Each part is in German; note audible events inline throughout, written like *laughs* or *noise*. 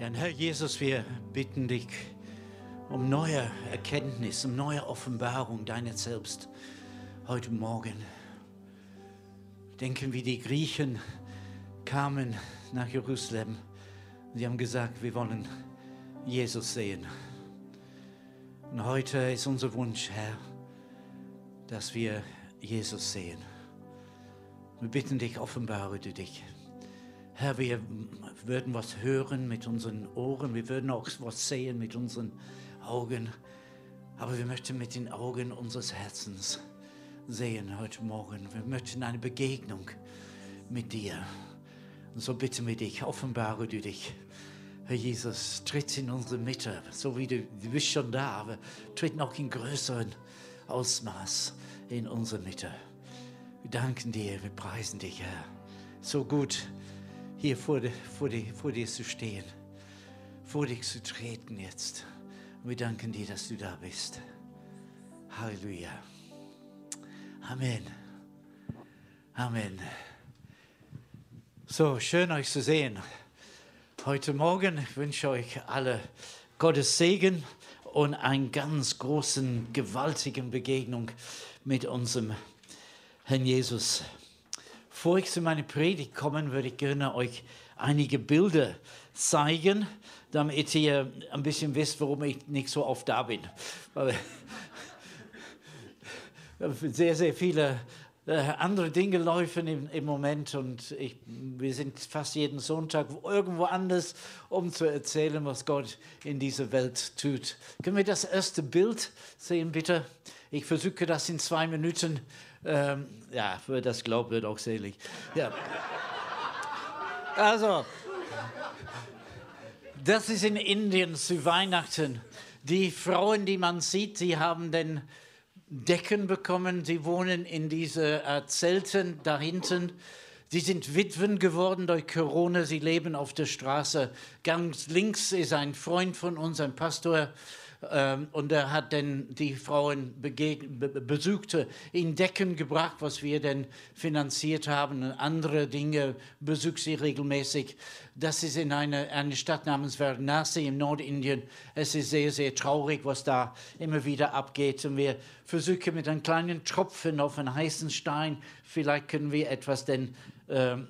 Ja, Herr Jesus, wir bitten dich um neue Erkenntnis, um neue Offenbarung deiner selbst heute Morgen. Denken, wie die Griechen kamen nach Jerusalem. Sie haben gesagt, wir wollen Jesus sehen. Und heute ist unser Wunsch, Herr, dass wir Jesus sehen. Wir bitten dich, offenbare du dich. Herr, wir würden was hören mit unseren Ohren, wir würden auch was sehen mit unseren Augen, aber wir möchten mit den Augen unseres Herzens sehen heute Morgen. Wir möchten eine Begegnung mit dir. Und so bitten wir dich, offenbare du dich. Herr Jesus, tritt in unsere Mitte, so wie du, du bist schon da, aber tritt noch in größeren Ausmaß in unsere Mitte. Wir danken dir, wir preisen dich, Herr. So gut, hier vor, vor, vor dir zu stehen, vor dich zu treten jetzt. Wir danken dir, dass du da bist. Halleluja. Amen. Amen. So, schön euch zu sehen. Heute Morgen ich wünsche euch alle Gottes Segen und einen ganz großen, gewaltigen Begegnung mit unserem Herrn Jesus. Bevor ich zu meiner Predigt komme, würde ich gerne euch einige Bilder zeigen, damit ihr ein bisschen wisst, warum ich nicht so oft da bin. *laughs* Sehr, sehr viele äh, andere Dinge laufen im, Moment und ich, wir sind fast jeden Sonntag irgendwo anders, um zu erzählen, was Gott in dieser Welt tut. Können wir das erste Bild sehen, bitte? Ich versuche das in zwei Minuten ähm, ja, wer das glaubt, wird auch selig. Ja. Also, das ist in Indien zu Weihnachten. Die Frauen, die man sieht, sie haben den Decken bekommen. Sie wohnen in diesen äh, Zelten da hinten. Sie sind Witwen geworden durch Corona. Sie leben auf der Straße. Ganz links ist ein Freund von uns, ein Pastor. Ähm, und er hat dann die Frauen besuchte, in Decken gebracht, was wir dann finanziert haben. Und andere Dinge besucht sie regelmäßig. Das ist in einer eine Stadt namens Varanasi im Nordindien. Es ist sehr, sehr traurig, was da immer wieder abgeht. Und wir versuchen mit einem kleinen Tropfen auf einen heißen Stein, vielleicht können wir etwas denn, ähm,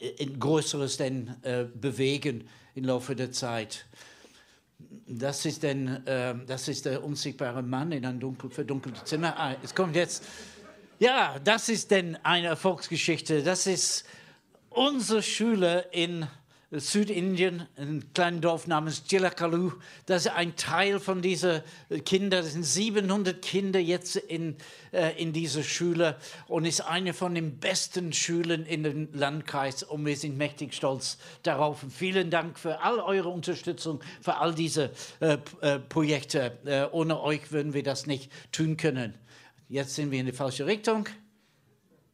äh, Größeres denn, äh, bewegen im Laufe der Zeit. Das ist, denn, äh, das ist der unsichtbare Mann in einem dunkel, verdunkelten Zimmer. Ah, es kommt jetzt. Ja, das ist denn eine Erfolgsgeschichte. Das ist unsere Schüler in Südindien, ein kleines Dorf namens Chilakalu. Das ist ein Teil von diesen Kindern. Das sind 700 Kinder jetzt in, äh, in dieser Schule und ist eine von den besten Schulen in dem Landkreis. Und wir sind mächtig stolz darauf. Und vielen Dank für all eure Unterstützung, für all diese äh, äh, Projekte. Äh, ohne euch würden wir das nicht tun können. Jetzt sind wir in die falsche Richtung.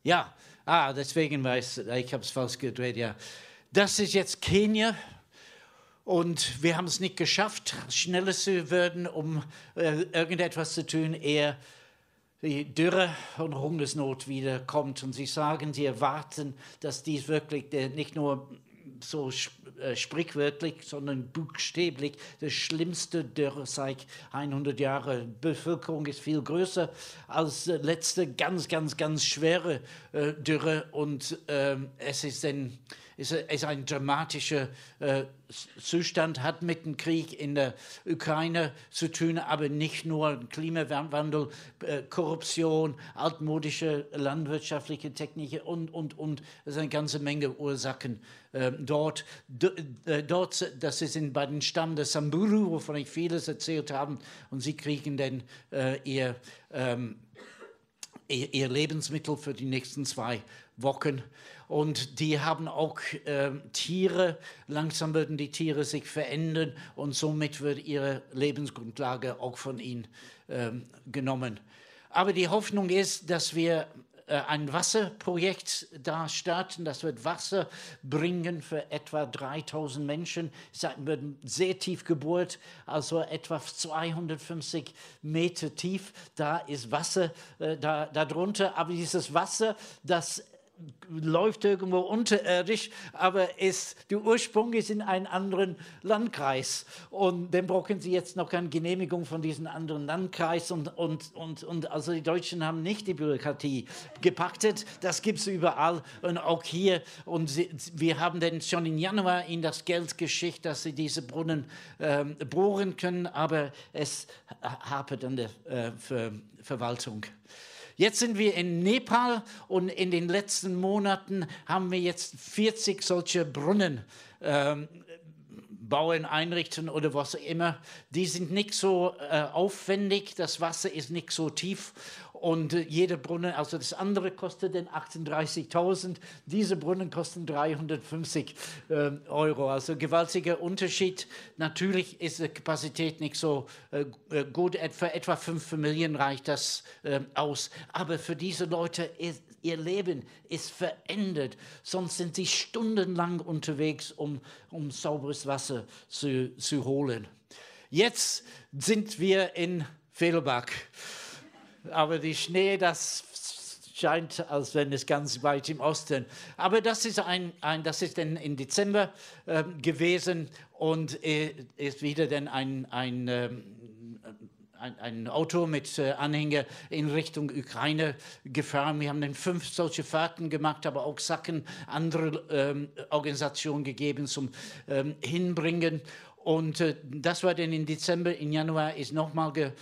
Ja, ah, deswegen weiß ich, habe es falsch gedreht, ja. Das ist jetzt Kenia. Und wir haben es nicht geschafft, schneller zu werden, um äh, irgendetwas zu tun, eher die Dürre und Hungersnot wiederkommt. Und sie sagen, sie erwarten, dass dies wirklich äh, nicht nur so äh, sprichwörtlich, sondern buchstäblich das schlimmste Dürre seit 100 Jahren. Die Bevölkerung ist viel größer als letzte ganz, ganz, ganz schwere äh, Dürre und ähm, es ist ein ist, ist ein dramatischer äh, Zustand, hat mit dem Krieg in der Ukraine zu tun, aber nicht nur Klimawandel, äh, Korruption, altmodische landwirtschaftliche Techniken und, und, und. Es ist eine ganze Menge Ursachen äh, dort. D äh, dort, das ist in, bei den Stamm der Samburu, wovon ich vieles erzählt habe, und sie kriegen dann äh, ihr, ähm, ihr, ihr Lebensmittel für die nächsten zwei Wochen. Und die haben auch äh, Tiere, langsam würden die Tiere sich verändern und somit wird ihre Lebensgrundlage auch von ihnen äh, genommen. Aber die Hoffnung ist, dass wir äh, ein Wasserprojekt da starten. Das wird Wasser bringen für etwa 3000 Menschen. Es wird sehr tief gebohrt, also etwa 250 Meter tief. Da ist Wasser äh, da, darunter. Aber dieses Wasser, das läuft irgendwo unterirdisch, aber ist, der Ursprung ist in einem anderen Landkreis. Und dann brauchen sie jetzt noch eine Genehmigung von diesem anderen Landkreis. Und, und, und, und also die Deutschen haben nicht die Bürokratie gepachtet. Das gibt es überall und auch hier. Und sie, wir haben dann schon im Januar ihnen das Geld geschickt, dass sie diese Brunnen ähm, bohren können, aber es hapert an der äh, Ver Verwaltung. Jetzt sind wir in Nepal und in den letzten Monaten haben wir jetzt 40 solche Brunnen ähm, bauen, einrichten oder was immer. Die sind nicht so äh, aufwendig, das Wasser ist nicht so tief und äh, jeder Brunnen, also das andere kostet dann 38.000, diese Brunnen kosten 350 äh, Euro. Also gewaltiger Unterschied. Natürlich ist die Kapazität nicht so äh, äh gut, für etwa 5 Familien reicht das äh, aus. Aber für diese Leute ist ihr Leben ist verändert. Sonst sind sie stundenlang unterwegs, um, um sauberes Wasser zu, zu holen. Jetzt sind wir in Fehlbach aber die Schnee, das scheint, als wenn es ganz weit im Osten. Aber das ist, ein, ein das ist dann im Dezember äh, gewesen und äh, ist wieder dann ein, ein ähm, ein, Auto mit äh, Anhänger in Richtung Ukraine gefahren. Wir haben dann fünf solche Fahrten gemacht, aber auch Sachen andere ähm, Organisationen gegeben zum ähm, Hinbringen. Und äh, das war dann im Dezember, im Januar ist nochmal ge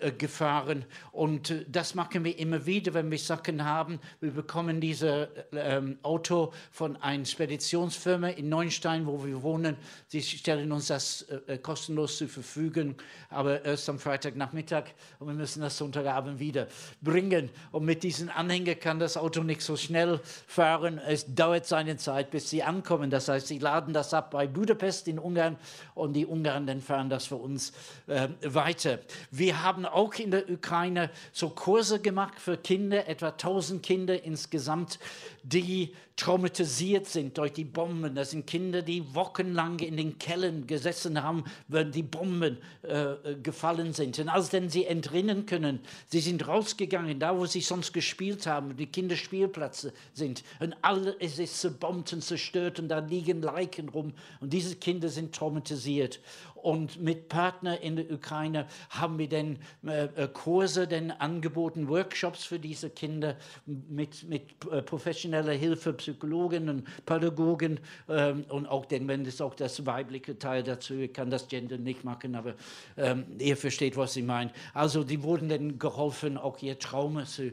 äh, gefahren. Und äh, das machen wir immer wieder, wenn wir Sachen haben. Wir bekommen dieses ähm, Auto von einer Speditionsfirma in Neuenstein, wo wir wohnen. Sie stellen uns das äh, kostenlos zur Verfügung, aber erst am Freitagnachmittag und wir müssen das Sonntagabend wieder bringen. Und mit diesen Anhänger kann das Auto nicht so schnell fahren. Es dauert seine Zeit, bis sie ankommen. Das heißt, sie laden das ab bei Budapest in Ungarn und die Ungarn dann fahren das für uns äh, weiter. Wir haben haben auch in der Ukraine so Kurse gemacht für Kinder, etwa 1000 Kinder insgesamt, die traumatisiert sind durch die Bomben. Das sind Kinder, die wochenlang in den Kellern gesessen haben, wenn die Bomben äh, gefallen sind. Und als denn sie entrinnen können, sie sind rausgegangen, da wo sie sonst gespielt haben, die Kinderspielplätze sind. Und alles ist zerbombt und zerstört und da liegen Leichen rum. Und diese Kinder sind traumatisiert. Und mit Partnern in der Ukraine haben wir dann äh, äh, Kurse denn angeboten, Workshops für diese Kinder mit, mit äh, professioneller Hilfe, Psychologen und Pädagogen ähm, und auch denn, wenn es auch das weibliche Teil dazu, ich kann das Gender nicht machen, aber ähm, ihr versteht, was ich meine. Also die wurden dann geholfen, auch ihr Trauma zu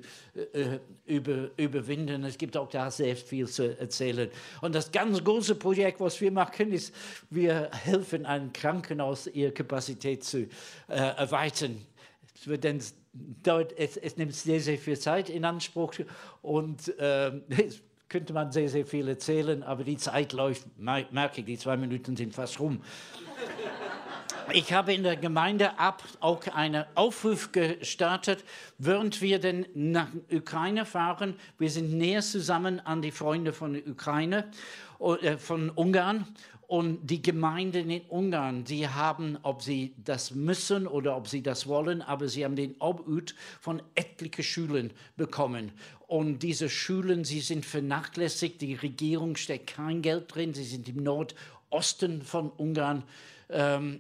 äh, über, überwinden. Es gibt auch da sehr viel zu erzählen. Und das ganz große Projekt, was wir machen, ist, wir helfen einem Kranken Krankenhaus ihre Kapazität zu äh, erweitern. Es, wird dann, dauert, es, es, nimmt sehr, sehr viel Zeit in Anspruch und äh, *laughs* könnte man sehr, sehr viel erzählen, aber die Zeit läuft, merke ich, die zwei Minuten sind fast rum. Ich habe in der Gemeinde ab auch einen Aufruf gestartet, während wir denn nach Ukraine fahren. Wir sind näher zusammen an die Freunde von Ukraine, äh, von Ungarn und die Gemeinden in Ungarn, sie haben, ob sie das müssen oder ob sie das wollen, aber sie haben den Obhut von etlichen Schulen bekommen. Und diese Schulen, sie sind vernachlässigt, die Regierung steckt kein Geld drin, sie sind im Nordosten von Ungarn. Ähm,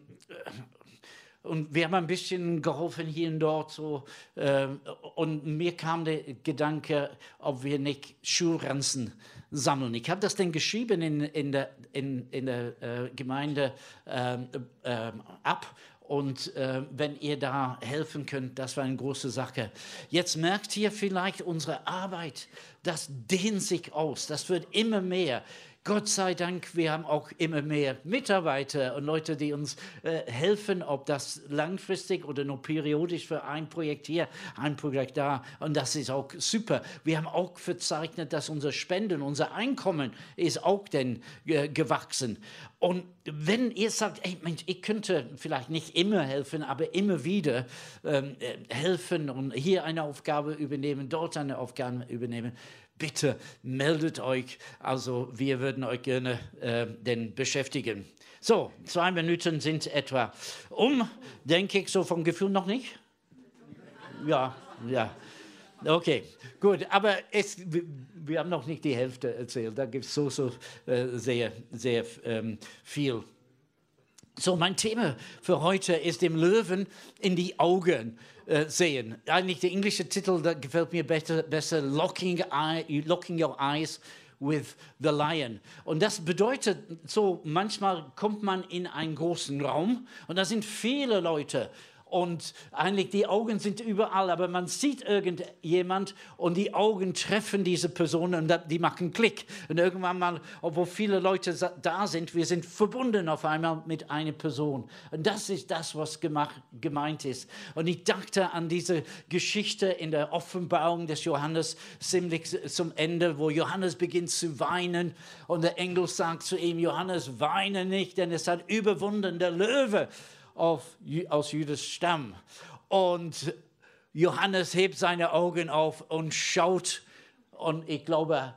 und wir haben ein bisschen geholfen hier und dort. So, äh, und mir kam der Gedanke, ob wir nicht Schulranzen sammeln. Ich habe das dann geschrieben in, in der, in, in der äh, Gemeinde äh, ab. Und äh, wenn ihr da helfen könnt, das war eine große Sache. Jetzt merkt ihr vielleicht, unsere Arbeit, das dehnt sich aus, das wird immer mehr. Gott sei Dank, wir haben auch immer mehr Mitarbeiter und Leute, die uns äh, helfen, ob das langfristig oder nur periodisch für ein Projekt hier, ein Projekt da. Und das ist auch super. Wir haben auch verzeichnet, dass unser Spenden, unser Einkommen ist auch denn äh, gewachsen. Und wenn ihr sagt, ey Mensch, ich könnte vielleicht nicht immer helfen, aber immer wieder ähm, äh, helfen und hier eine Aufgabe übernehmen, dort eine Aufgabe übernehmen, bitte meldet euch. Also wir würden euch gerne äh, denn beschäftigen. So, zwei Minuten sind etwa um, denke ich, so vom Gefühl noch nicht? Ja, ja. Okay, gut, aber es, wir haben noch nicht die Hälfte erzählt. Da gibt es so, so äh, sehr, sehr ähm, viel. So, mein Thema für heute ist dem Löwen in die Augen äh, sehen. Eigentlich der englische Titel, der gefällt mir besser, besser Locking, Eye, Locking Your Eyes with the Lion. Und das bedeutet so, manchmal kommt man in einen großen Raum und da sind viele Leute und eigentlich die Augen sind überall, aber man sieht irgendjemand und die Augen treffen diese Person und die machen Klick. Und irgendwann mal, obwohl viele Leute da sind, wir sind verbunden auf einmal mit einer Person. Und das ist das, was gemacht, gemeint ist. Und ich dachte an diese Geschichte in der Offenbarung des Johannes ziemlich zum Ende, wo Johannes beginnt zu weinen und der Engel sagt zu ihm, Johannes, weine nicht, denn es hat überwunden der Löwe auf, aus Judas Stamm. Und Johannes hebt seine Augen auf und schaut. Und ich glaube,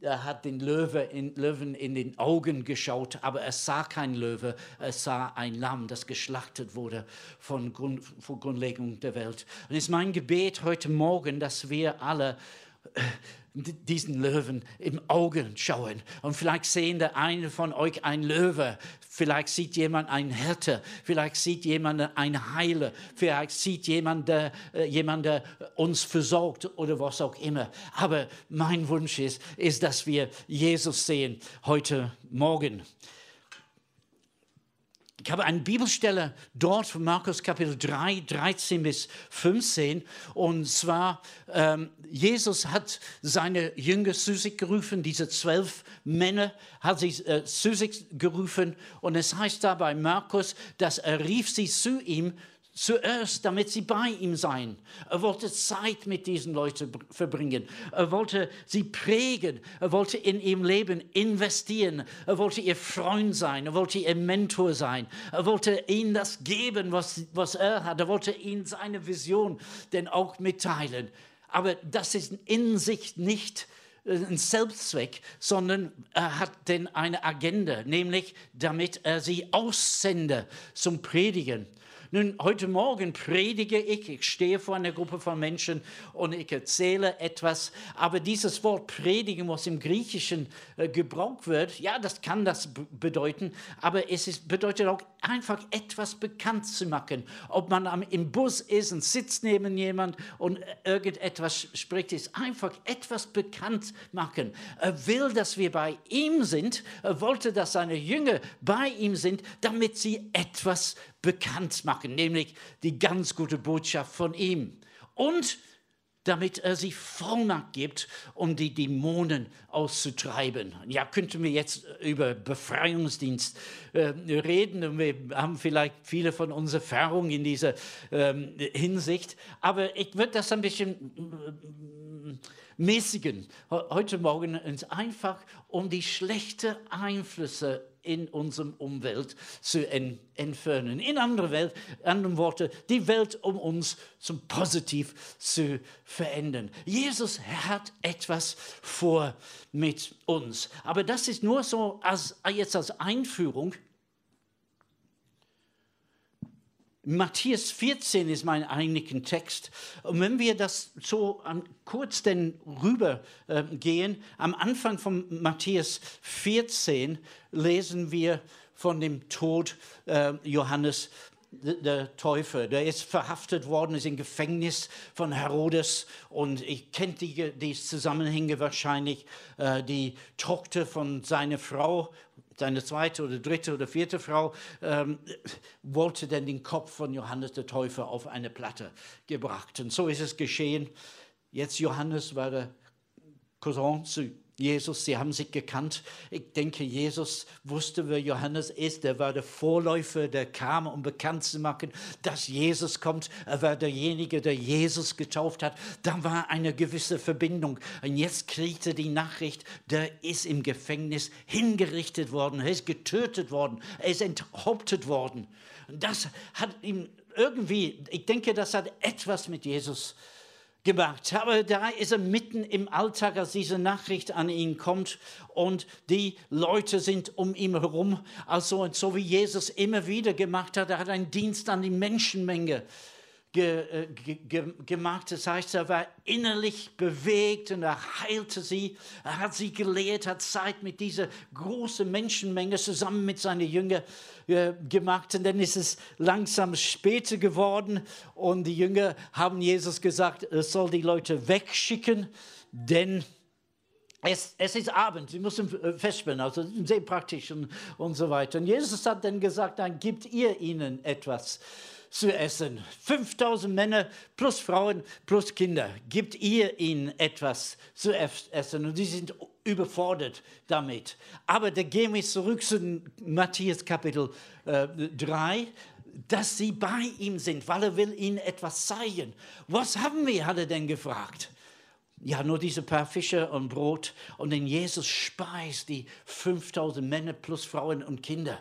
er hat den Löwe in, Löwen in den Augen geschaut, aber er sah kein Löwe, er sah ein Lamm, das geschlachtet wurde von, Grund, von Grundlegung der Welt. Und es ist mein Gebet heute Morgen, dass wir alle diesen Löwen im Augen schauen. Und vielleicht sehen der eine von euch ein Löwe, vielleicht sieht jemand einen Härte, vielleicht sieht jemand einen Heiler, vielleicht sieht jemand, der, äh, jemand, der uns versorgt oder was auch immer. Aber mein Wunsch ist, ist, dass wir Jesus sehen heute Morgen. Ich habe eine Bibelstelle dort Markus Kapitel 3, 13 bis 15. Und zwar, ähm, Jesus hat seine Jünger zu sich gerufen, diese zwölf Männer hat sie äh, zu sich gerufen. Und es heißt da bei Markus, dass er rief sie zu ihm Zuerst, damit sie bei ihm seien. Er wollte Zeit mit diesen Leuten verbringen. Er wollte sie prägen. Er wollte in ihrem Leben investieren. Er wollte ihr Freund sein. Er wollte ihr Mentor sein. Er wollte ihnen das geben, was, was er hat. Er wollte ihnen seine Vision denn auch mitteilen. Aber das ist in sich nicht äh, ein Selbstzweck, sondern er hat denn eine Agenda, nämlich damit er sie aussende zum Predigen. Nun, heute Morgen predige ich, ich stehe vor einer Gruppe von Menschen und ich erzähle etwas, aber dieses Wort predigen, was im Griechischen äh, gebraucht wird, ja, das kann das bedeuten, aber es ist, bedeutet auch einfach etwas bekannt zu machen. Ob man am, im Bus ist und sitzt neben jemand und irgendetwas spricht, ist einfach etwas bekannt machen. Er will, dass wir bei ihm sind. Er wollte, dass seine Jünger bei ihm sind, damit sie etwas bekannt machen, nämlich die ganz gute Botschaft von ihm. Und damit er sie Vollmacht gibt, um die Dämonen auszutreiben. Ja, könnten wir jetzt über Befreiungsdienst äh, reden und wir haben vielleicht viele von uns Erfahrungen in dieser ähm, Hinsicht, aber ich würde das ein bisschen äh, mäßigen heute Morgen einfach um die schlechten Einflüsse in unserem Umwelt zu entfernen. In anderen, Welt, anderen Worten, die Welt um uns zum Positiv zu verändern. Jesus hat etwas vor mit uns. Aber das ist nur so als, jetzt als Einführung. Matthäus 14 ist mein eigentlicher Text. Und wenn wir das so kurz denn rüber äh, gehen, am Anfang von Matthäus 14 lesen wir von dem Tod äh, Johannes der Täufer. Der ist verhaftet worden, ist im Gefängnis von Herodes und ich kenne die, die Zusammenhänge wahrscheinlich. Äh, die Tochter von seiner Frau seine zweite oder dritte oder vierte Frau ähm, wollte dann den Kopf von Johannes der Täufer auf eine Platte gebracht. Und so ist es geschehen. Jetzt Johannes war der Cousin zu Jesus, sie haben sich gekannt. Ich denke, Jesus wusste, wer Johannes ist. Er war der Vorläufer, der kam, um bekannt zu machen, dass Jesus kommt. Er war derjenige, der Jesus getauft hat. Da war eine gewisse Verbindung. Und jetzt kriegte die Nachricht, der ist im Gefängnis hingerichtet worden. Er ist getötet worden. Er ist enthauptet worden. Und das hat ihm irgendwie, ich denke, das hat etwas mit Jesus zu gemacht. Aber da ist er mitten im Alltag, als diese Nachricht an ihn kommt und die Leute sind um ihn herum. Also so wie Jesus immer wieder gemacht hat, er hat einen Dienst an die Menschenmenge ge, äh, ge, gemacht. Das heißt, er war innerlich bewegt und er heilte sie. Er hat sie gelehrt, hat Zeit mit dieser großen Menschenmenge zusammen mit seinen Jüngern äh, gemacht. Und dann ist es langsam später geworden und die Jünger haben Jesus gesagt, er soll die Leute wegschicken, denn es, es, ist Abend, sie müssen äh, festspielen, also sehr praktisch und, und so weiter. Und Jesus hat dann gesagt, dann gibt ihr ihnen etwas zu essen. 5000 Männer plus Frauen plus Kinder. Gibt ihr ihnen etwas zu essen? Und sie sind überfordert damit. Aber da gehen wir zurück zu Matthäus Kapitel äh, 3 dass sie bei ihm sind, weil er will ihnen etwas zeigen. Was haben wir, hat er denn gefragt. Ja, nur diese paar Fische und Brot. Und dann Jesus speist die 5000 Männer plus Frauen und Kinder.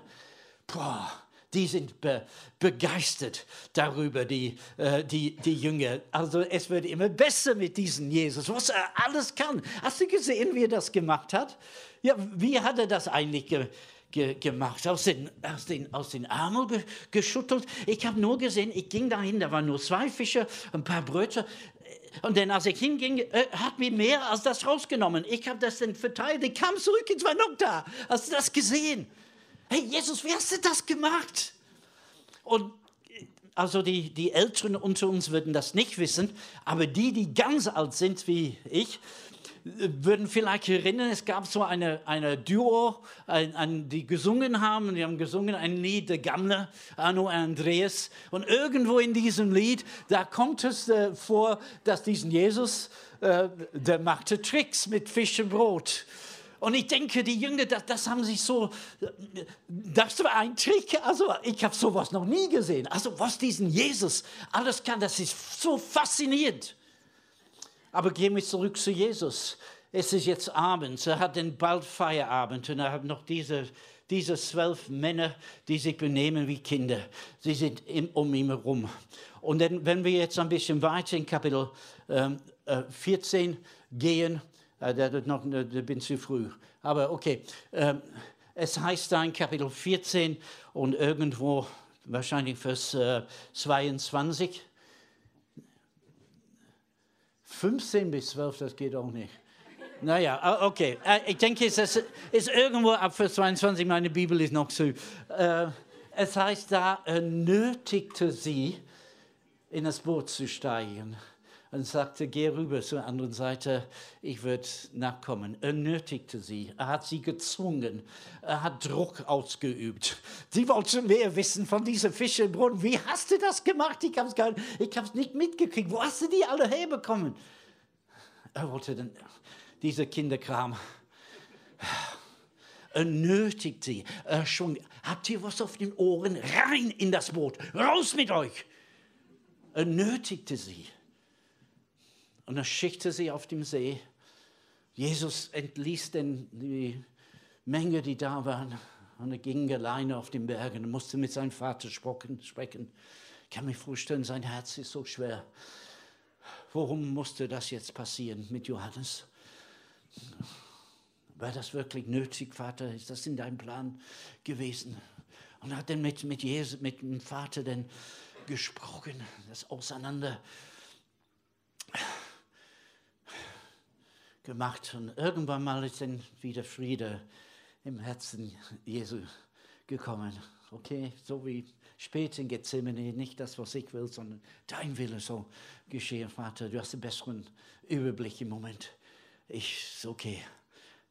Boah, die sind be begeistert darüber, die, äh, die, die Jünger. Also es wird immer besser mit diesem Jesus, was er alles kann. Hast du gesehen, wie er das gemacht hat? Ja, wie hat er das eigentlich ge ge gemacht? Aus den, aus den, aus den Armen ge geschüttelt? Ich habe nur gesehen, ich ging dahin, da waren nur zwei Fische, ein paar Brötchen. Und dann, als ich hinging, äh, hat mir mehr als das rausgenommen. Ich habe das dann verteilt. Ich kam zurück, es war noch da. Hast du das gesehen? Hey Jesus, wie hast du das gemacht? Und also die, die Älteren unter uns würden das nicht wissen, aber die, die ganz alt sind wie ich, würden vielleicht erinnern, es gab so eine, eine Duo, ein, ein, die gesungen haben, die haben gesungen ein Lied, der Gammler, Arno Andreas. Und irgendwo in diesem Lied, da kommt es äh, vor, dass diesen Jesus, äh, der machte Tricks mit Fisch und Brot. Und ich denke, die Jünger, das, das haben sich so, das war ein Trick. Also ich habe sowas noch nie gesehen. Also was diesen Jesus alles kann, das ist so faszinierend. Aber gehen wir zurück zu Jesus. Es ist jetzt abends, er hat den bald Feierabend und er hat noch diese, diese zwölf Männer, die sich benehmen wie Kinder. Sie sind um ihn herum. Und wenn wir jetzt ein bisschen weiter in Kapitel ähm, äh, 14 gehen, äh, das noch, da bin zu früh. Aber okay, ähm, es heißt da in Kapitel 14 und irgendwo wahrscheinlich Vers äh, 22. 15 bis 12, das geht auch nicht. Naja, okay. Äh, ich denke, es ist, ist irgendwo ab Vers 22, meine Bibel ist noch zu. Äh, es heißt da, er nötigte sie, in das Boot zu steigen und sagte, geh rüber zur anderen Seite, ich würde nachkommen. Er nötigte sie, er hat sie gezwungen, er hat Druck ausgeübt. Sie wollten mehr wissen von diesen Fischebrunnen. Wie hast du das gemacht? Ich habe es nicht mitgekriegt. Wo hast du die alle herbekommen? Er wollte dann diese Kinderkram. Er nötigt sie. Er schon, habt ihr was auf den Ohren? Rein in das Boot. Raus mit euch. Er nötigte sie. Und er schickte sie auf dem See. Jesus entließ denn die Menge, die da waren. Und er ging alleine auf den Bergen und musste mit seinem Vater sprechen. Ich kann mir vorstellen, sein Herz ist so schwer. Warum musste das jetzt passieren mit Johannes? War das wirklich nötig, Vater? Ist das in deinem Plan gewesen? Und hat dann mit, mit, Jesus, mit dem Vater dann gesprochen, das Auseinander gemacht und irgendwann mal ist dann wieder Friede im Herzen Jesu gekommen. Okay, so wie spät in Gethsemane, nicht das, was ich will, sondern dein Wille so geschehen, Vater. Du hast den besseren Überblick im Moment. Ich, okay.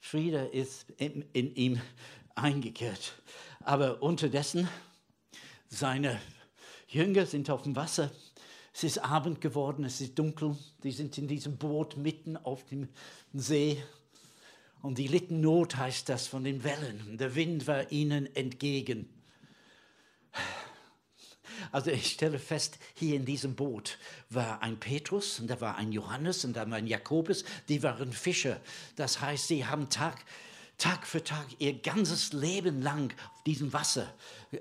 Friede ist in, in ihm eingekehrt. Aber unterdessen, seine Jünger sind auf dem Wasser es ist Abend geworden, es ist dunkel. Die sind in diesem Boot mitten auf dem See. Und die litten Not, heißt das, von den Wellen. Der Wind war ihnen entgegen. Also ich stelle fest, hier in diesem Boot war ein Petrus und da war ein Johannes und da war ein Jakobus, die waren Fischer. Das heißt, sie haben Tag, Tag für Tag ihr ganzes Leben lang auf diesem Wasser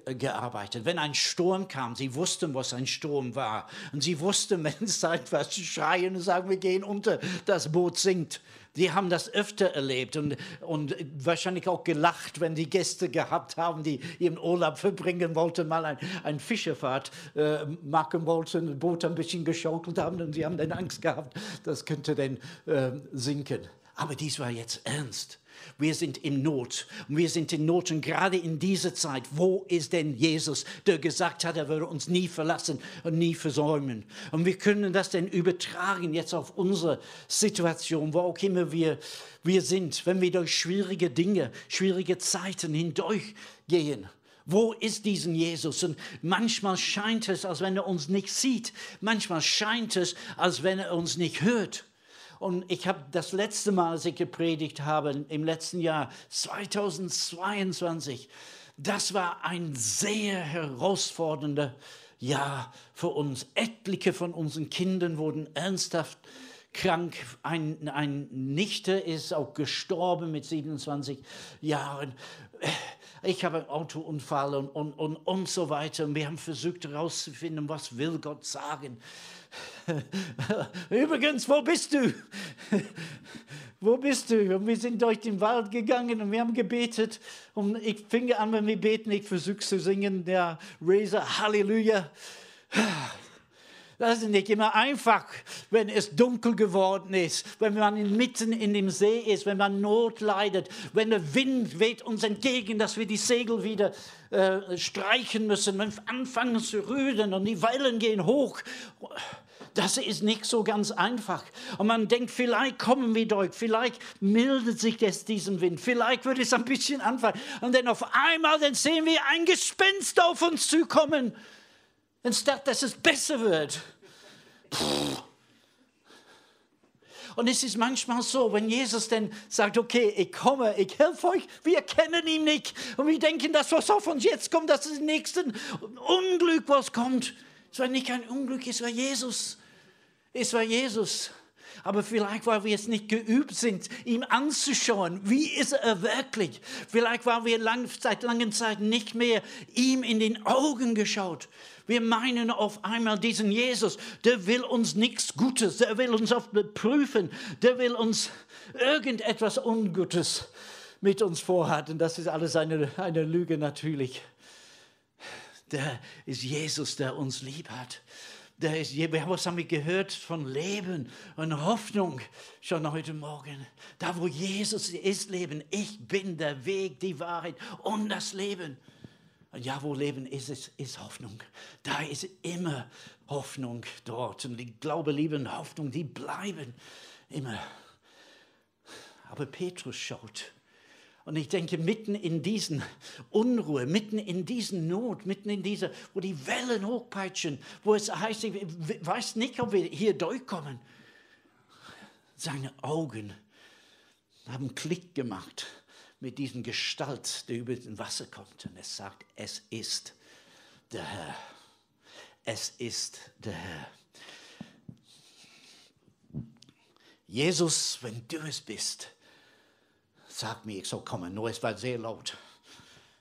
äh, gearbeitet. Wenn ein Sturm kam, sie wussten, was ein Sturm war. Und sie wussten, *laughs* wenn es Zeit war zu schreien und sagen, wir gehen unter, das Boot sinkt. Die haben das öfter erlebt und, und wahrscheinlich auch gelacht, wenn die Gäste gehabt haben, die ihren Urlaub verbringen wollten, mal ein, ein Fischerfahrt äh, machen wollten, das Boot ein bisschen geschaukelt haben und sie haben dann Angst gehabt, das könnte dann äh, sinken. Aber dies war jetzt ernst. Wir sind in Not. Und wir sind in Not. Und gerade in dieser Zeit, wo ist denn Jesus, der gesagt hat, er würde uns nie verlassen und nie versäumen? Und wir können das denn übertragen jetzt auf unsere Situation, wo auch immer wir, wir sind, wenn wir durch schwierige Dinge, schwierige Zeiten hindurchgehen. Wo ist diesen Jesus? Und manchmal scheint es, als wenn er uns nicht sieht. Manchmal scheint es, als wenn er uns nicht hört. Und ich habe das letzte Mal, als ich gepredigt habe, im letzten Jahr 2022, das war ein sehr herausfordernder Jahr für uns. Etliche von unseren Kindern wurden ernsthaft krank. Ein, ein Nichte ist auch gestorben mit 27 Jahren. Ich habe einen Autounfall und, und, und, und so weiter. Und wir haben versucht herauszufinden, was will Gott sagen. *laughs* Übrigens, wo bist du? *laughs* wo bist du? Und wir sind durch den Wald gegangen und wir haben gebetet. Und ich fing an, wenn wir beten, ich versuche zu singen, der Razor, Halleluja. Das ist nicht immer einfach, wenn es dunkel geworden ist, wenn man mitten in dem See ist, wenn man Not leidet, wenn der Wind weht uns entgegen, dass wir die Segel wieder äh, streichen müssen, wenn wir anfangen zu rüden und die Wellen gehen hoch. Das ist nicht so ganz einfach. Und man denkt, vielleicht kommen wir durch, vielleicht mildet sich jetzt diesen Wind, vielleicht wird es ein bisschen anfangen. Und dann auf einmal, dann sehen wir ein Gespenst auf uns zukommen, anstatt dass es besser wird. Und es ist manchmal so, wenn Jesus dann sagt, okay, ich komme, ich helfe euch, wir kennen ihn nicht. Und wir denken, das, was auf uns jetzt kommt, das ist das nächste Unglück, was kommt. Es war nicht ein Unglück, es war Jesus. Es war Jesus. Aber vielleicht, weil wir jetzt nicht geübt sind, ihm anzuschauen, wie ist er wirklich. Vielleicht, weil wir lang, seit langer Zeit nicht mehr ihm in den Augen geschaut. Wir meinen auf einmal diesen Jesus, der will uns nichts Gutes, der will uns oft prüfen, der will uns irgendetwas Ungutes mit uns vorhaben. Das ist alles eine, eine Lüge natürlich. Der ist Jesus, der uns lieb hat. Der ist, was haben wir gehört von Leben und Hoffnung schon heute Morgen? Da, wo Jesus ist, Leben. Ich bin der Weg, die Wahrheit und das Leben. Und ja, wo Leben ist, ist, ist Hoffnung. Da ist immer Hoffnung dort. Und ich glaube, Liebe und Hoffnung, die bleiben immer. Aber Petrus schaut und ich denke, mitten in diesen Unruhe, mitten in diesen Not, mitten in dieser, wo die Wellen hochpeitschen, wo es heißt, ich weiß nicht, ob wir hier durchkommen. Seine Augen haben Klick gemacht mit diesem Gestalt, der über den Wasser kommt. Und es sagt, es ist der Herr. Es ist der Herr. Jesus, wenn du es bist, sag mir, ich soll kommen. Nur es war sehr laut.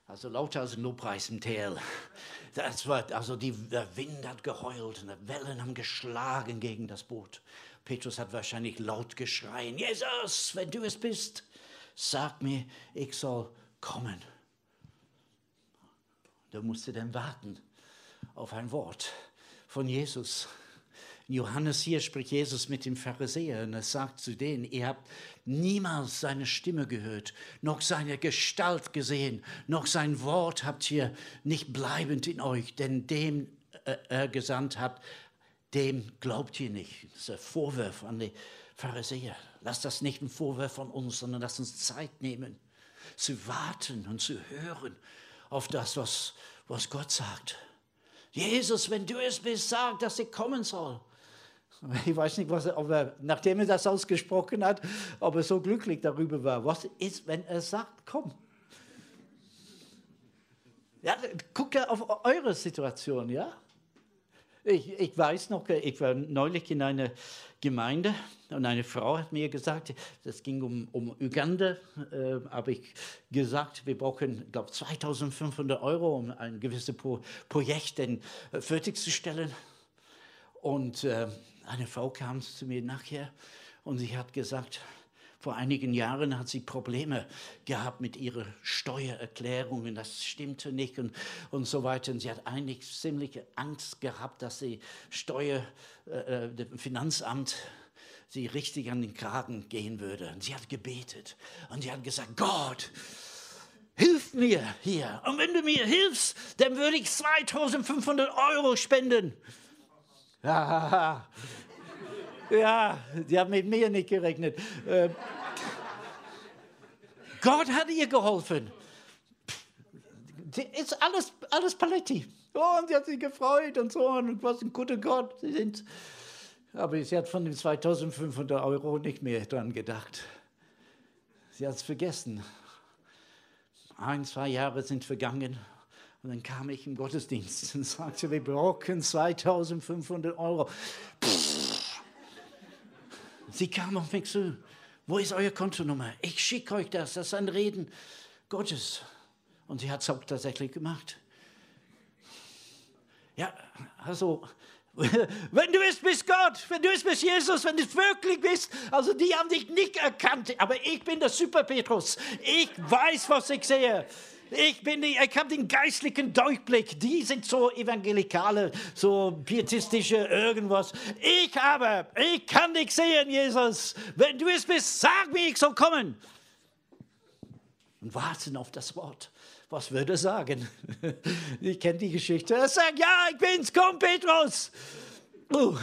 Also lauter als ein Lobpreis im Tal. Das war, also die, der Wind hat geheult und die Wellen haben geschlagen gegen das Boot. Petrus hat wahrscheinlich laut geschreien, Jesus, wenn du es bist, sag mir, ich soll kommen. Da musste dann warten auf ein Wort von Jesus. In Johannes hier spricht Jesus mit dem Pharisäer und er sagt zu denen, ihr habt niemals seine Stimme gehört, noch seine Gestalt gesehen, noch sein Wort habt ihr nicht bleibend in euch, denn dem äh, er gesandt habt, dem glaubt ihr nicht. Das ist ein Vorwurf an die Pharisäer. Lasst das nicht ein Vorwurf von uns, sondern lasst uns Zeit nehmen, zu warten und zu hören auf das, was, was Gott sagt. Jesus, wenn du es bist, sag, dass ich kommen soll. *laughs* Ich weiß nicht, was ob er, nachdem er das ausgesprochen hat, ob er so glücklich darüber war. Was ist, wenn er sagt, komm? Ja, guckt auf eure Situation, ja? Ich, ich weiß noch, ich war neulich in einer Gemeinde Und eine Frau hat mir gesagt, das ging um, um Uganda, äh, habe ich gesagt, wir brauchen, glaube 2500 Euro, um ein gewisses Pro Projekt denn, äh, fertigzustellen. Und äh, eine Frau kam zu mir nachher und sie hat gesagt, vor einigen Jahren hat sie Probleme gehabt mit ihren Steuererklärungen, das stimmte nicht und, und so weiter. Und sie hat eigentlich ziemliche Angst gehabt, dass sie Steuer, äh, äh dem Finanzamt sie richtig an den Kragen gehen würde. Und sie hat gebetet und sie hat gesagt, Gott, hilf mir hier. Und wenn du mir hilfst, dann würde ich 2500 Euro spenden. Ja, ja, die haben mit mir nicht gerechnet. Äh, Gott hat ihr geholfen. Ist alles, alles Paletti. Oh, und sie hat sich gefreut und so. Und was ein guter Gott sie sind. Aber sie hat von den 2500 Euro nicht mehr dran gedacht. Sie hat es vergessen. Ein, zwei Jahre sind vergangen. Und dann kam ich im Gottesdienst und sagte, wir brauchen 2500 Euro. Sie kam auf mich zu. Wo ist eure Kontonummer? Ich schicke euch das. Das ist ein Reden Gottes. Und sie hat es auch tatsächlich gemacht. Ja, also, *laughs* wenn du es bist Gott, wenn du es bist Jesus, wenn du es wirklich bist, also die haben dich nicht erkannt, aber ich bin der Super Petrus. Ich weiß, was ich sehe. Ich, bin die, ich habe den geistlichen Durchblick. Die sind so evangelikale, so pietistische irgendwas. Ich aber, ich kann dich sehen, Jesus. Wenn du es bist, sag mir, ich soll kommen. Und warten auf das Wort. Was würde er sagen? *laughs* Ich kenne die Geschichte. Er sagt, ja, ich bin's, komm, Petrus. Uh.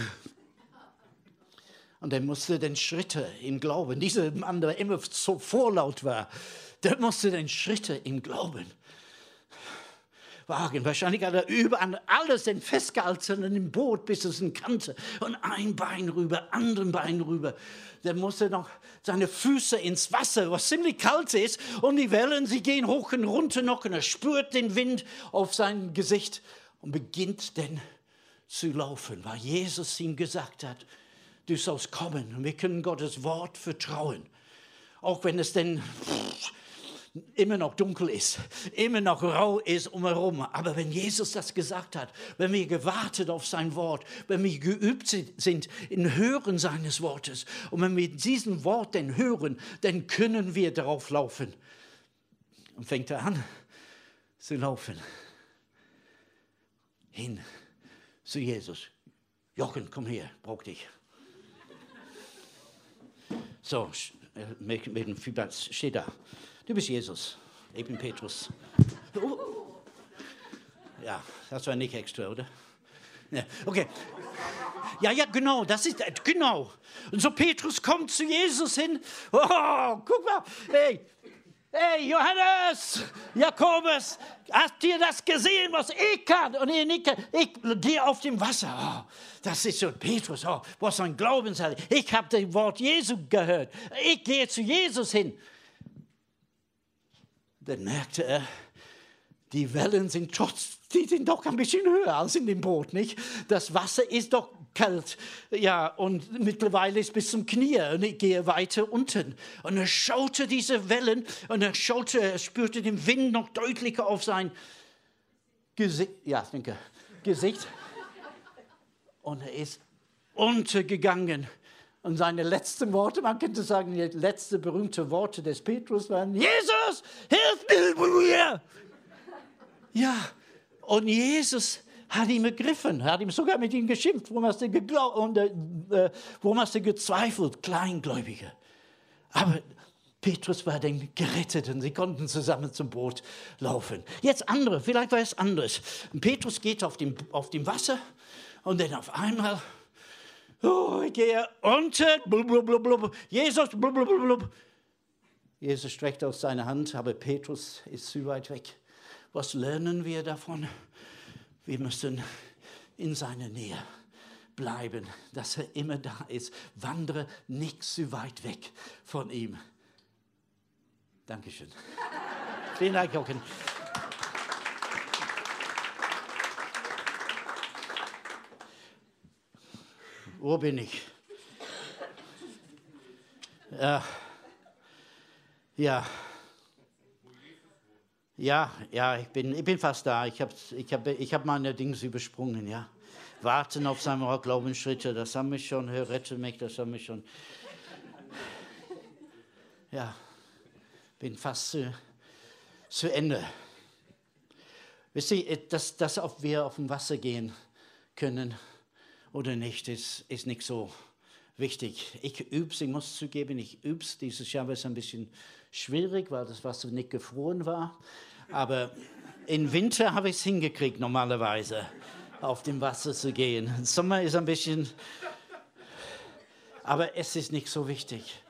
Und er musste den Schritte im Glauben, dieser Mann, der immer so vorlaut war, der musste den Schritte im Glauben wagen. Wahrscheinlich hat er überall alles den festgehalten im Boot, bis es ihn kannte. Und ein Bein rüber, anderen Bein rüber. Der musste noch seine Füße ins Wasser, was ziemlich kalt ist. Und die Wellen, sie gehen hoch und runter noch. Und er spürt den Wind auf sein Gesicht und beginnt dann zu laufen, weil Jesus ihm gesagt hat, du sollst kommen. Und wir können Gottes Wort vertrauen. Auch wenn es denn immer noch dunkel ist, immer noch rau ist umherum. Aber wenn Jesus das gesagt hat, wenn wir gewartet auf sein Wort, wenn wir geübt sind in Hören seines Wortes und wenn wir diesen Wort denn hören, dann können wir darauf laufen. Und fängt er an zu laufen. Hin zu Jesus. Jochen, komm her, brauch dich. So, äh, mit dem Feedback steht da. Du bist Jesus. Ich bin Petrus. Ja, das war nicht extra, oder? Ja, okay. Ja, ja, genau, das ist, genau. Und so Petrus kommt zu Jesus hin. Oh, guck mal, hey, hey, Johannes, Jakobus, habt ihr das gesehen, was ich kann? Und ihr nicht, ich gehe auf dem Wasser. Oh, das ist so Petrus, oh, was ein Glaubensherr. Ich habe das Wort Jesu gehört. Ich gehe zu Jesus hin. Dann merkte er, die Wellen sind trotz, die sind doch ein bisschen höher als in dem Boot, nicht? Das Wasser ist doch kalt, ja, und mittlerweile ist bis zum Knie und ich gehe weiter unten. Und er schaute diese Wellen und er schaute, er spürte den Wind noch deutlicher auf sein Gesicht, ja, denke, Gesicht. Und er ist untergegangen. Und seine letzten Worte, man könnte sagen, die letzten berühmten Worte des Petrus waren, Jesus, hilf mir! Ja, und Jesus hat ihn begriffen, hat ihm sogar mit ihm geschimpft, warum hast du, geglaubt und, äh, warum hast du gezweifelt, Kleingläubige. Aber Petrus war dann gerettet und sie konnten zusammen zum Boot laufen. Jetzt andere, vielleicht war es anders. Petrus geht auf dem, auf dem Wasser und dann auf einmal Oh, ich gehe unter. Blub, Jesus. Blub, Jesus streckt aus seine Hand, aber Petrus ist zu weit weg. Was lernen wir davon? Wir müssen in seiner Nähe bleiben, dass er immer da ist. Wandere nicht zu weit weg von ihm. Dankeschön. *laughs* Vielen Dank, Jochen. Wo bin ich? Äh, ja. Ja, ja, ich bin, ich bin fast da. Ich habe ich hab, ich hab meine Dinge übersprungen, ja. Warten auf seine Glaubensschritte, das haben wir schon. Herr, rette das haben wir schon. Ja, bin fast zu, zu Ende. Wisst ihr, dass, dass ob wir auf dem Wasser gehen können oder nicht, ist, ist nicht so wichtig. Ich übe ich muss zugeben, ich übe Dieses Jahr war es ein bisschen schwierig, weil das Wasser nicht gefroren war. Aber im Winter habe ich es hingekriegt, normalerweise auf dem Wasser zu gehen. Im Sommer ist ein bisschen, aber es ist nicht so wichtig.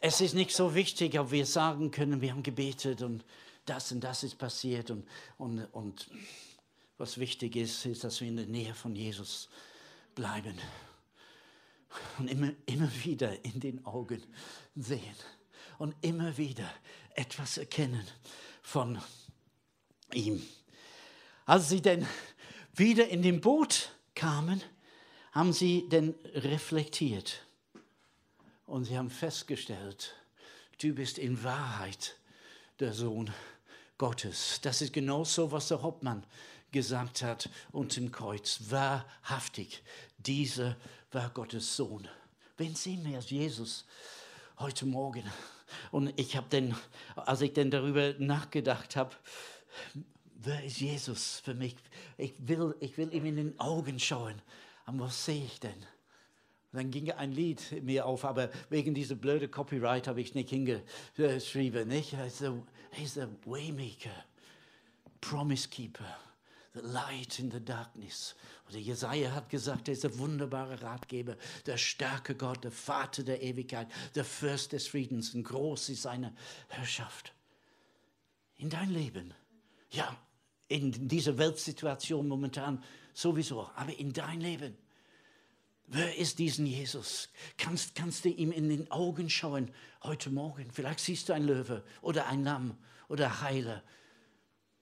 Es ist nicht so wichtig, ob wir sagen können, wir haben gebetet und das und das ist passiert. Und, und, und was wichtig ist, ist, dass wir in der Nähe von Jesus bleiben und immer, immer wieder in den Augen sehen und immer wieder etwas erkennen von ihm. Als sie denn wieder in dem Boot kamen, haben sie denn reflektiert und sie haben festgestellt, du bist in Wahrheit der Sohn Gottes. Das ist genau so, was der Hauptmann gesagt hat und im Kreuz. Wahrhaftig, dieser war Gottes Sohn. Wen sehen wir als Jesus heute Morgen? Und ich habe dann, als ich dann darüber nachgedacht habe, wer ist Jesus für mich? Ich will, ich will ihm in den Augen schauen. Aber was sehe ich denn? Und dann ging ein Lied mir auf, aber wegen dieser blöde Copyright habe ich nicht hingeschrieben. Nicht? He's a Waymaker, Promise Keeper the light in the darkness. Oder Jesaja hat gesagt, er ist der wunderbare Ratgeber, der starke Gott, der Vater der Ewigkeit, der Fürst des Friedens. Und groß ist seine Herrschaft. In dein Leben. Ja, in dieser Weltsituation momentan sowieso, aber in dein Leben. Wer ist diesen Jesus? Kannst, kannst du ihm in den Augen schauen heute Morgen? Vielleicht siehst du ein Löwe oder ein Lamm oder Heiler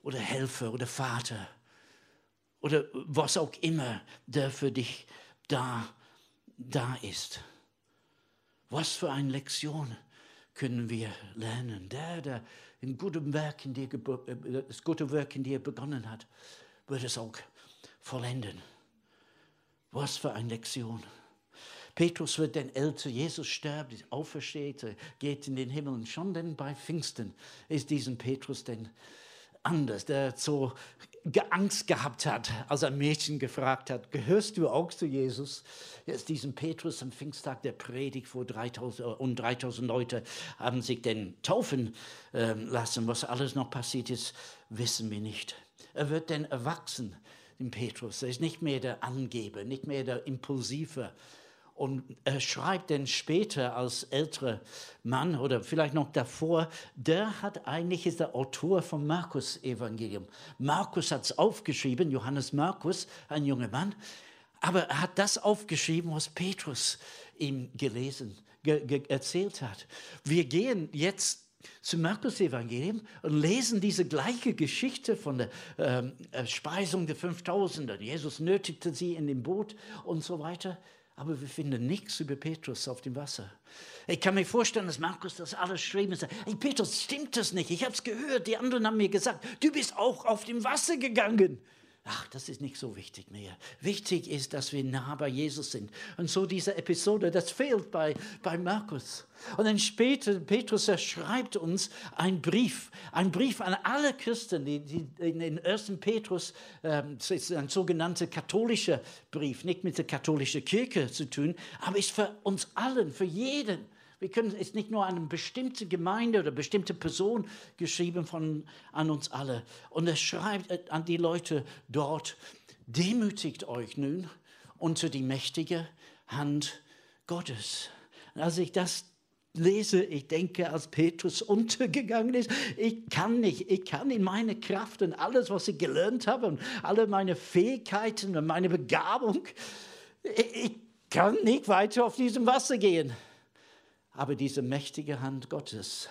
oder Helfer oder Vater oder was auch immer, der für dich da, da ist. Was für eine Lektion können wir lernen? Der, der ein gutes Werk in dir, äh, das gute Werk in dir begonnen hat, wird es auch vollenden. Was für eine Lektion. Petrus wird dann älter, Jesus stirbt, aufersteht, geht in den Himmel und schon dann bei Pfingsten ist diesen Petrus dann anders, der so Angst gehabt hat, als ein Mädchen gefragt hat, gehörst du auch zu Jesus? Jetzt diesen Petrus am Pfingsttag der Predigt vor 3000 äh, und 3000 Leute haben sich den taufen äh, lassen. Was alles noch passiert ist, wissen wir nicht. Er wird dann erwachsen, den Petrus. Er ist nicht mehr der Angeber, nicht mehr der Impulsive, und er schreibt dann später als älterer Mann oder vielleicht noch davor, der hat eigentlich ist der Autor vom Markus-Evangelium. Markus hat es aufgeschrieben, Johannes Markus, ein junger Mann, aber er hat das aufgeschrieben, was Petrus ihm gelesen, ge, erzählt hat. Wir gehen jetzt zum Markus-Evangelium und lesen diese gleiche Geschichte von der ähm, Speisung der 5000. Jesus nötigte sie in dem Boot und so weiter aber wir finden nichts über Petrus auf dem Wasser. Ich kann mir vorstellen, dass Markus das alles schrieb und sagt, hey Petrus, stimmt das nicht? Ich habe es gehört, die anderen haben mir gesagt, du bist auch auf dem Wasser gegangen. Ach, das ist nicht so wichtig mehr. Wichtig ist, dass wir nah bei Jesus sind. Und so diese Episode, das fehlt bei, bei Markus. Und dann später, Petrus, er schreibt uns einen Brief, einen Brief an alle Christen, die, die in den ersten Petrus, ähm, ist ein sogenannter katholischer Brief, nicht mit der katholischen Kirche zu tun, aber ist für uns allen, für jeden. Wir können, es nicht nur an eine bestimmte Gemeinde oder bestimmte Person geschrieben von, an uns alle. Und er schreibt an die Leute dort, demütigt euch nun unter die mächtige Hand Gottes. Und als ich das lese, ich denke, als Petrus untergegangen ist, ich kann nicht, ich kann in meine Kraft und alles, was ich gelernt habe und alle meine Fähigkeiten und meine Begabung, ich, ich kann nicht weiter auf diesem Wasser gehen. Aber diese mächtige Hand Gottes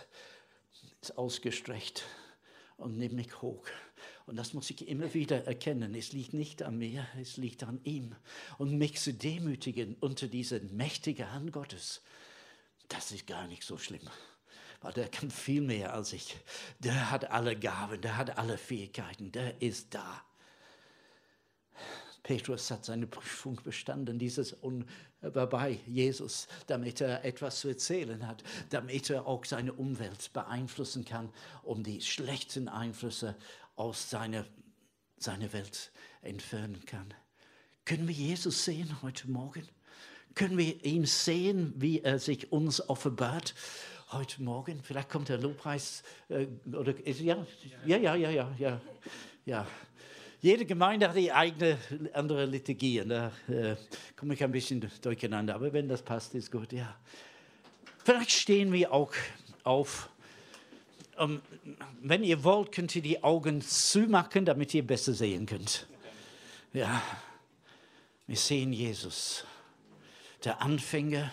ist ausgestreckt und nimmt mich hoch. Und das muss ich immer wieder erkennen. Es liegt nicht an mir, es liegt an ihm. Und mich zu demütigen unter diese mächtige Hand Gottes, das ist gar nicht so schlimm. Weil der kann viel mehr als ich. Der hat alle Gaben, der hat alle Fähigkeiten, der ist da. Petrus hat seine Prüfung bestanden, dieses Un bei Jesus, damit er etwas zu erzählen hat, damit er auch seine Umwelt beeinflussen kann, um die schlechten Einflüsse aus seiner, seiner Welt entfernen kann. Können wir Jesus sehen heute Morgen? Können wir ihn sehen, wie er sich uns offenbart heute Morgen? Vielleicht kommt der Lobpreis äh, oder ja, ja, ja, ja, ja, ja, ja. Jede Gemeinde hat die eigene andere Liturgie. Da äh, komme ich ein bisschen durcheinander. Aber wenn das passt, ist gut. Ja. Vielleicht stehen wir auch auf. Um, wenn ihr wollt, könnt ihr die Augen zumachen, damit ihr besser sehen könnt. Ja, wir sehen Jesus, der Anfänger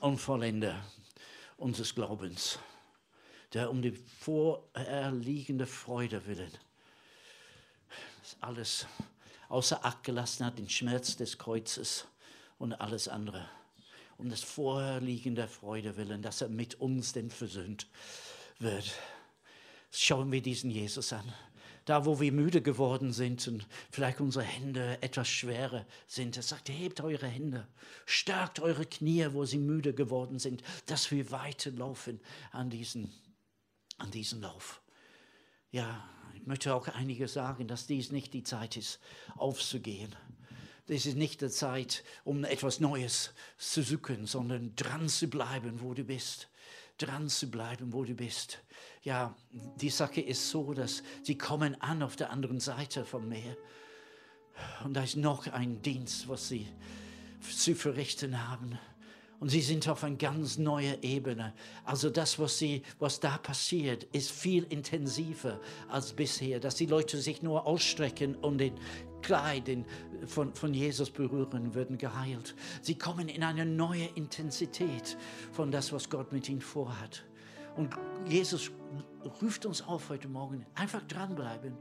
und Vollender unseres Glaubens, der um die vorherliegende Freude willen alles außer Acht gelassen hat, den Schmerz des Kreuzes und alles andere. Um das vorherliegende Freude willen, dass er mit uns denn versöhnt wird. Schauen wir diesen Jesus an. Da, wo wir müde geworden sind und vielleicht unsere Hände etwas schwerer sind, er sagt, hebt eure Hände, stärkt eure Knie, wo sie müde geworden sind, dass wir weiterlaufen an diesen, an diesen Lauf. Ja, möchte auch einige sagen, dass dies nicht die Zeit ist, aufzugehen. Das ist nicht die Zeit, um etwas Neues zu suchen, sondern dran zu bleiben, wo du bist. Dran zu bleiben, wo du bist. Ja, die Sache ist so, dass sie kommen an auf der anderen Seite vom Meer. Und da ist noch ein Dienst, was sie zu verrichten haben. Und sie sind auf eine ganz neue Ebene. Also das, was, sie, was da passiert, ist viel intensiver als bisher, dass die Leute sich nur ausstrecken und den Kleid von, von Jesus berühren, werden geheilt. Sie kommen in eine neue Intensität von das, was Gott mit ihnen vorhat. Und Jesus ruft uns auf heute Morgen, einfach dranbleiben.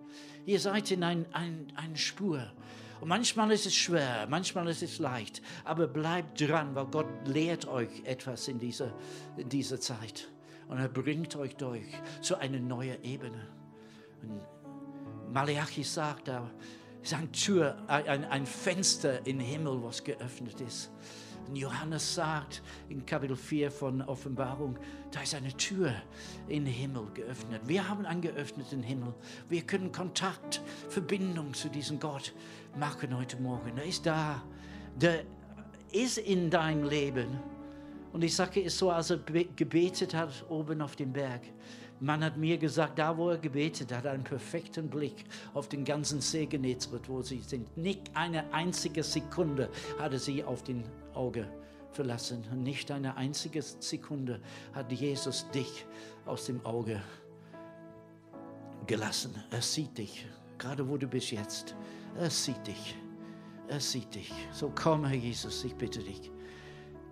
Ihr seid in einer ein, ein Spur. Und manchmal ist es schwer, manchmal ist es leicht, aber bleibt dran, weil Gott lehrt euch etwas in dieser, in dieser Zeit. Und er bringt euch durch zu einer neuen Ebene. Und Malachi sagt, da ist eine Tür, ein, ein Fenster im Himmel, was geöffnet ist. Johannes sagt in Kapitel 4 von Offenbarung, da ist eine Tür in den Himmel geöffnet. Wir haben einen geöffneten Himmel. Wir können Kontakt, Verbindung zu diesem Gott machen heute Morgen. Er ist da. Der ist in deinem Leben. Und die Sache ist so, als er gebetet hat oben auf dem Berg. Man hat mir gesagt, da wo er gebetet hat, einen perfekten Blick auf den ganzen See Genezareth, wo sie sind. Nicht eine einzige Sekunde hatte sie auf den Auge verlassen. Nicht eine einzige Sekunde hat Jesus dich aus dem Auge gelassen. Er sieht dich, gerade wo du bist jetzt. Er sieht dich. Er sieht dich. So komm, Herr Jesus, ich bitte dich.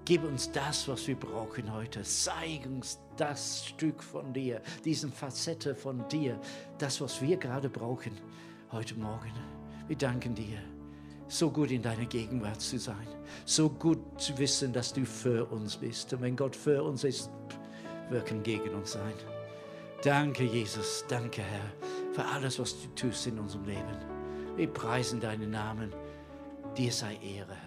Gib uns das, was wir brauchen heute. Zeig uns das Stück von dir, diesen Facette von dir, das, was wir gerade brauchen heute Morgen. Wir danken dir so gut in deiner Gegenwart zu sein, so gut zu wissen, dass du für uns bist. Und wenn Gott für uns ist, wirken gegen uns sein. Danke, Jesus, danke, Herr, für alles, was du tust in unserem Leben. Wir preisen deinen Namen. Dir sei Ehre.